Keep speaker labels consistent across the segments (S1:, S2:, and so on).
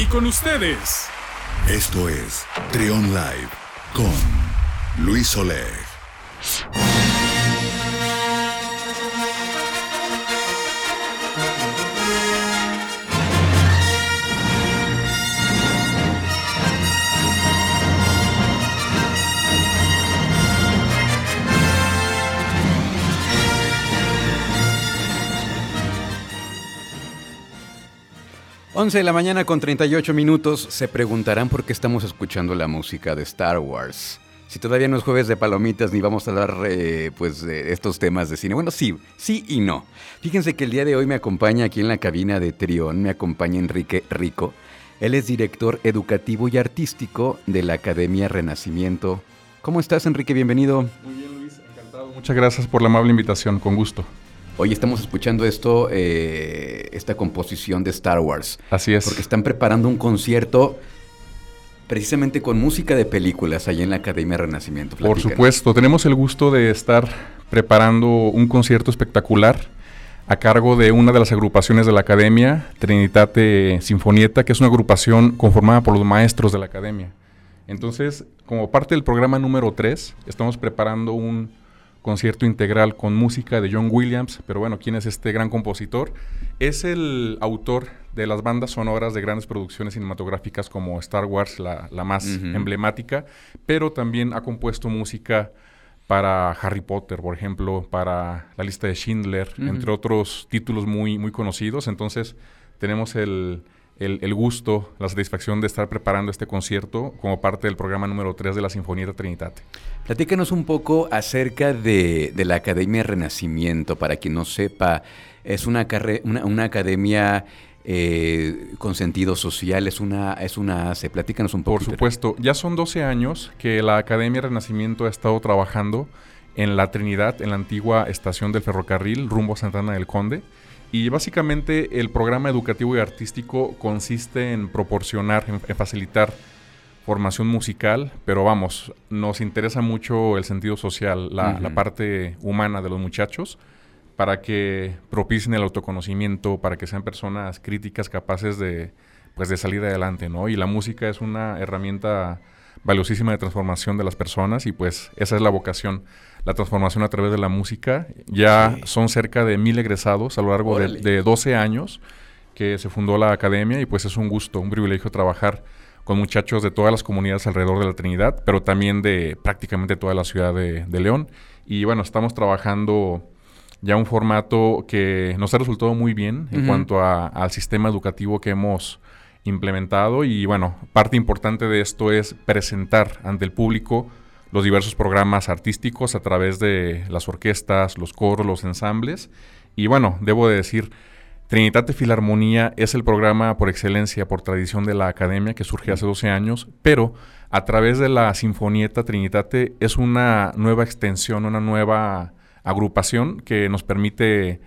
S1: Y con ustedes.
S2: Esto es Trion Live con Luis Oleg.
S3: 11 de la mañana con 38 minutos. Se preguntarán por qué estamos escuchando la música de Star Wars. Si todavía no es jueves de palomitas ni vamos a hablar eh, pues de estos temas de cine. Bueno, sí, sí y no. Fíjense que el día de hoy me acompaña aquí en la cabina de Trión, me acompaña Enrique Rico. Él es director educativo y artístico de la Academia Renacimiento. ¿Cómo estás, Enrique? Bienvenido.
S4: Muy bien, Luis, encantado. Muchas gracias por la amable invitación, con gusto.
S3: Hoy estamos escuchando esto, eh, esta composición de Star Wars.
S4: Así es.
S3: Porque están preparando un concierto precisamente con música de películas allá en la Academia Renacimiento.
S4: Por supuesto, tenemos el gusto de estar preparando un concierto espectacular a cargo de una de las agrupaciones de la Academia, Trinitate Sinfonieta, que es una agrupación conformada por los maestros de la Academia. Entonces, como parte del programa número 3, estamos preparando un concierto integral con música de John Williams, pero bueno, ¿quién es este gran compositor? Es el autor de las bandas sonoras de grandes producciones cinematográficas como Star Wars, la, más emblemática, pero también ha compuesto música para Harry Potter, por ejemplo, para la lista de Schindler, entre otros títulos muy, muy conocidos. Entonces, tenemos el, el, gusto, la satisfacción de estar preparando este concierto como parte del programa número 3 de la Sinfonía Trinitate.
S3: Platícanos un poco acerca de, la Academia Renacimiento, para quien no sepa, es una, una, academia eh, con sentido social, es una, es una ACE. Platícanos un poco.
S4: Por supuesto, ya son 12 años que la Academia Renacimiento ha estado trabajando en la Trinidad, en la antigua estación del ferrocarril rumbo a Santana del Conde. Y básicamente el programa educativo y artístico consiste en proporcionar, en, facilitar formación musical, pero vamos, nos interesa mucho el sentido social, la, parte humana de los muchachos, para que propicien el autoconocimiento, para que sean personas críticas capaces de, pues, de salir adelante, ¿no? Y la música es una herramienta valiosísima de transformación de las personas y pues esa es la vocación la transformación a través de la música. Ya son cerca de mil egresados a lo largo de, 12 años que se fundó la academia y pues es un gusto, un privilegio trabajar con muchachos de todas las comunidades alrededor de la Trinidad, pero también de prácticamente toda la ciudad de, León. Y bueno, estamos trabajando ya un formato que nos ha resultado muy bien en cuanto al sistema educativo que hemos implementado y bueno, parte importante de esto es presentar ante el público los diversos programas artísticos a través de las orquestas, los coros, los ensambles. Y bueno, debo de decir, Trinitate Filarmonía es el programa por excelencia, por tradición de la academia que surgió hace 12 años, pero a través de la Sinfonieta Trinitate es una nueva extensión, una nueva agrupación que nos permite,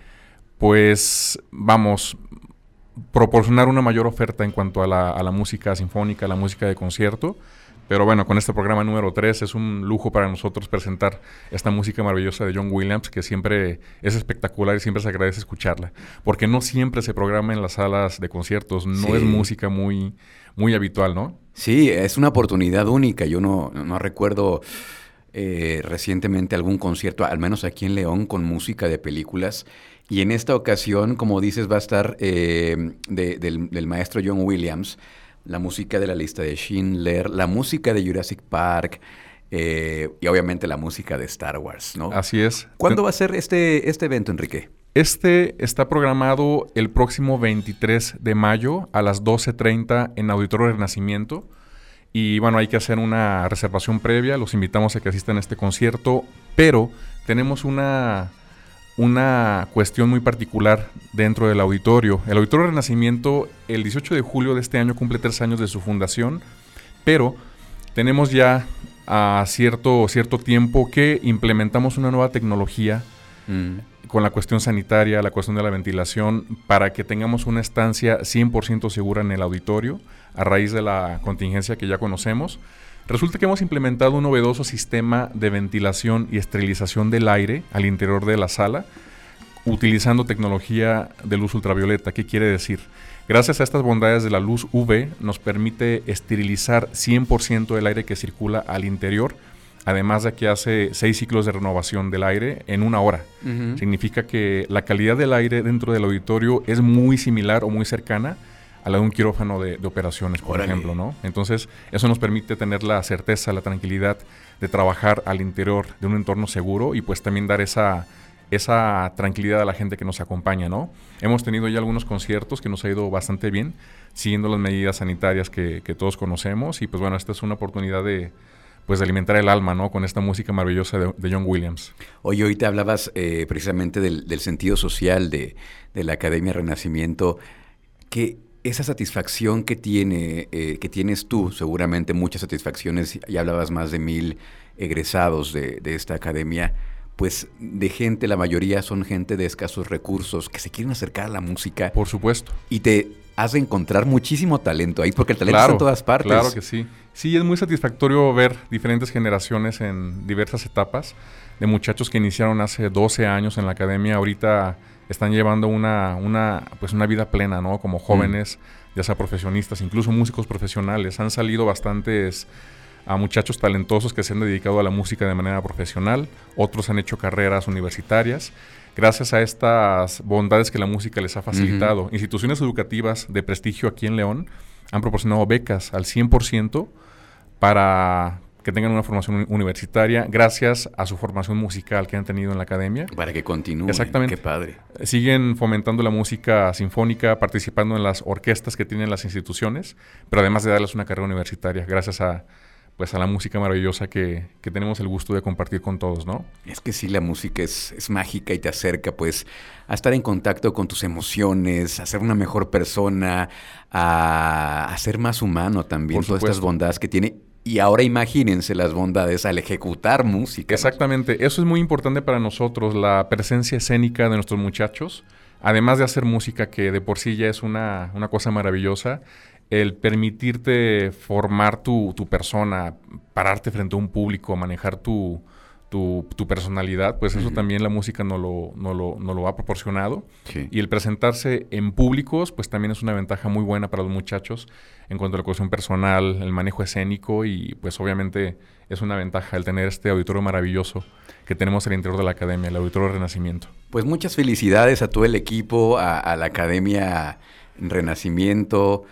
S4: pues, vamos, proporcionar una mayor oferta en cuanto a la, a la música sinfónica, a la música de concierto pero bueno, con este programa número 3 es un lujo para nosotros presentar esta música maravillosa de John Williams, que siempre es espectacular y siempre se agradece escucharla. Porque no siempre se programa en las salas de conciertos, no es música muy, muy habitual, ¿no?
S3: Sí, es una oportunidad única. Yo no, recuerdo eh, recientemente algún concierto, al menos aquí en León, con música de películas. Y en esta ocasión, como dices, va a estar eh, del, del maestro John Williams la música de la lista de Schindler, la música de Jurassic Park eh, y obviamente la música de Star Wars, ¿no?
S4: Así es.
S3: ¿Cuándo va a ser este, este evento, Enrique?
S4: Este está programado el próximo 23 de mayo a las 12.30 en Auditorio Renacimiento. Y bueno, hay que hacer una reservación previa. Los invitamos a que asistan a este concierto. Pero tenemos una una cuestión muy particular dentro del auditorio. El Auditorio Renacimiento, el 18 de julio de este año, cumple tres años de su fundación, pero tenemos ya a cierto, cierto tiempo que implementamos una nueva tecnología mm. con la cuestión sanitaria, la cuestión de la ventilación, para que tengamos una estancia 100% segura en el auditorio a raíz de la contingencia que ya conocemos. Resulta que hemos implementado un novedoso sistema de ventilación y esterilización del aire al interior de la sala utilizando tecnología de luz ultravioleta. ¿Qué quiere decir? Gracias a estas bondades de la luz UV nos permite esterilizar 100% del aire que circula al interior, además de que hace seis ciclos de renovación del aire en una hora. Significa que la calidad del aire dentro del auditorio es muy similar o muy cercana a la de un quirófano de, operaciones, por ejemplo, ¿no? Entonces, eso nos permite tener la certeza, la tranquilidad de trabajar al interior de un entorno seguro y pues también dar esa esa tranquilidad a la gente que nos acompaña, ¿no? Hemos tenido ya algunos conciertos que nos ha ido bastante bien, siguiendo las medidas sanitarias que, todos conocemos y pues bueno, esta es una oportunidad de, pues de alimentar el alma, ¿no? Con esta música maravillosa de, John Williams.
S3: Oye, hoy te hablabas eh, precisamente del, sentido social de, la Academia Renacimiento, que esa satisfacción que tiene, eh, que tienes tú, seguramente muchas satisfacciones, ya hablabas más de mil egresados de, de esta academia, pues de gente, la mayoría son gente de escasos recursos que se quieren acercar a la música.
S4: Por supuesto.
S3: Y te has de encontrar muchísimo talento ahí, porque el talento está en todas partes.
S4: Claro que sí. Sí, es muy satisfactorio ver diferentes generaciones en diversas etapas de muchachos que iniciaron hace 12 años en la academia, ahorita están llevando una, una, pues una vida plena, ¿no? Como jóvenes, ya sea profesionistas, incluso músicos profesionales. Han salido bastantes a muchachos talentosos que se han dedicado a la música de manera profesional, otros han hecho carreras universitarias. Gracias a estas bondades que la música les ha facilitado, instituciones educativas de prestigio aquí en León han proporcionado becas al 100% para que tengan una formación universitaria gracias a su formación musical que han tenido en la academia.
S3: Para que continúen.
S4: Exactamente.
S3: Qué padre.
S4: Siguen fomentando la música sinfónica, participando en las orquestas que tienen las instituciones, pero además de darles una carrera universitaria gracias a pues a la música maravillosa que, tenemos el gusto de compartir con todos, ¿no?
S3: Es que sí, la música es, es, mágica y te acerca pues a estar en contacto con tus emociones, a ser una mejor persona, a, ser más humano también, todas estas bondades que tiene. Y ahora imagínense las bondades al ejecutar música.
S4: Exactamente, eso es muy importante para nosotros, la presencia escénica de nuestros muchachos, además de hacer música que de por sí ya es una, una cosa maravillosa, el permitirte formar tu, tu, persona, pararte frente a un público, manejar tu, tu, personalidad, pues eso también la música no lo, no lo, no lo ha proporcionado. Y el presentarse en públicos, pues también es una ventaja muy buena para los muchachos en cuanto a la cuestión personal, el manejo escénico y pues obviamente es una ventaja el tener este auditorio maravilloso que tenemos al interior de la academia, el auditorio Renacimiento.
S3: Pues muchas felicidades a todo el equipo, a, a la academia Renacimiento,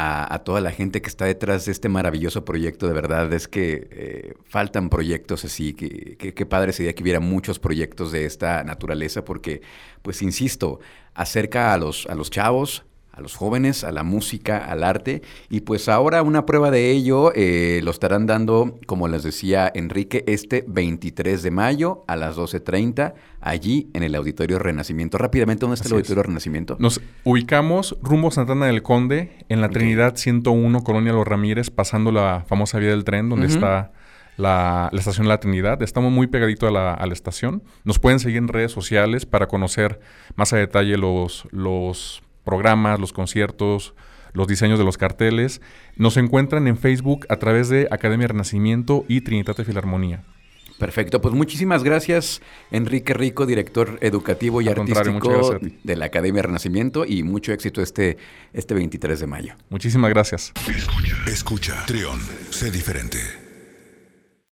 S3: a, toda la gente que está detrás de este maravilloso proyecto. De verdad es que eh, faltan proyectos así, que, que, padre sería que hubiera muchos proyectos de esta naturaleza, porque, pues insisto, acerca a los, a los chavos, a los jóvenes, a la música, al arte. Y pues ahora una prueba de ello eh, lo estarán dando, como les decía Enrique, este 23 de mayo a las 12.30, allí en el Auditorio Renacimiento. Rápidamente, ¿dónde está el Auditorio Renacimiento?
S4: Nos ubicamos rumbo Santana del Conde, en la Trinidad 101, Colonia Los Ramírez, pasando la famosa vía del tren, donde está... La, estación La Trinidad. Estamos muy pegadito a la, a la, estación. Nos pueden seguir en redes sociales para conocer más a detalle los, los programas, los conciertos, los diseños de los carteles. Nos encuentran en Facebook a través de Academia Renacimiento y Trinitate Filarmonía.
S3: Perfecto, pues muchísimas gracias Enrique Rico, director educativo y artístico de la Academia Renacimiento y mucho éxito este, este 23 de mayo.
S4: Muchísimas gracias.
S2: Escucha, escucha, Trión, sé diferente.